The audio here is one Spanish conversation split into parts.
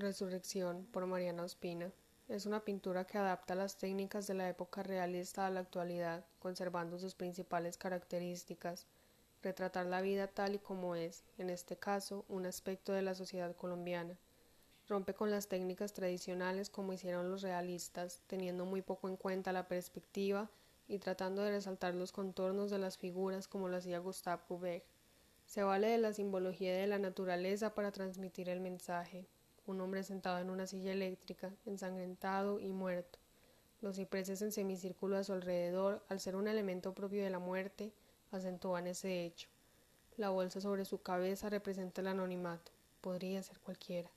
Resurrección por Mariana Ospina. Es una pintura que adapta las técnicas de la época realista a la actualidad, conservando sus principales características. Retratar la vida tal y como es, en este caso, un aspecto de la sociedad colombiana. Rompe con las técnicas tradicionales como hicieron los realistas, teniendo muy poco en cuenta la perspectiva y tratando de resaltar los contornos de las figuras como lo hacía Gustave Courbet. Se vale de la simbología de la naturaleza para transmitir el mensaje un hombre sentado en una silla eléctrica, ensangrentado y muerto. Los cipreses en semicírculo a su alrededor, al ser un elemento propio de la muerte, acentúan ese hecho. La bolsa sobre su cabeza representa el anonimato. Podría ser cualquiera.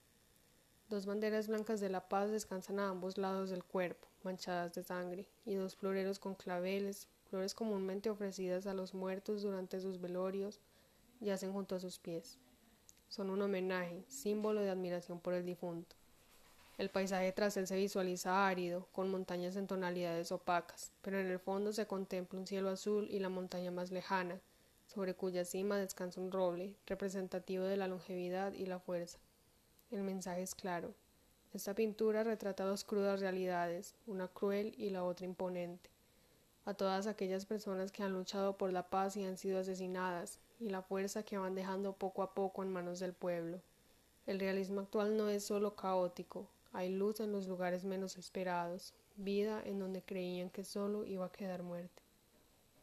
Dos banderas blancas de la paz descansan a ambos lados del cuerpo, manchadas de sangre, y dos floreros con claveles, flores comúnmente ofrecidas a los muertos durante sus velorios, yacen junto a sus pies son un homenaje, símbolo de admiración por el difunto. El paisaje tras él se visualiza árido, con montañas en tonalidades opacas, pero en el fondo se contempla un cielo azul y la montaña más lejana, sobre cuya cima descansa un roble, representativo de la longevidad y la fuerza. El mensaje es claro. Esta pintura retrata dos crudas realidades, una cruel y la otra imponente. A todas aquellas personas que han luchado por la paz y han sido asesinadas, y la fuerza que van dejando poco a poco en manos del pueblo. El realismo actual no es solo caótico, hay luz en los lugares menos esperados, vida en donde creían que solo iba a quedar muerte.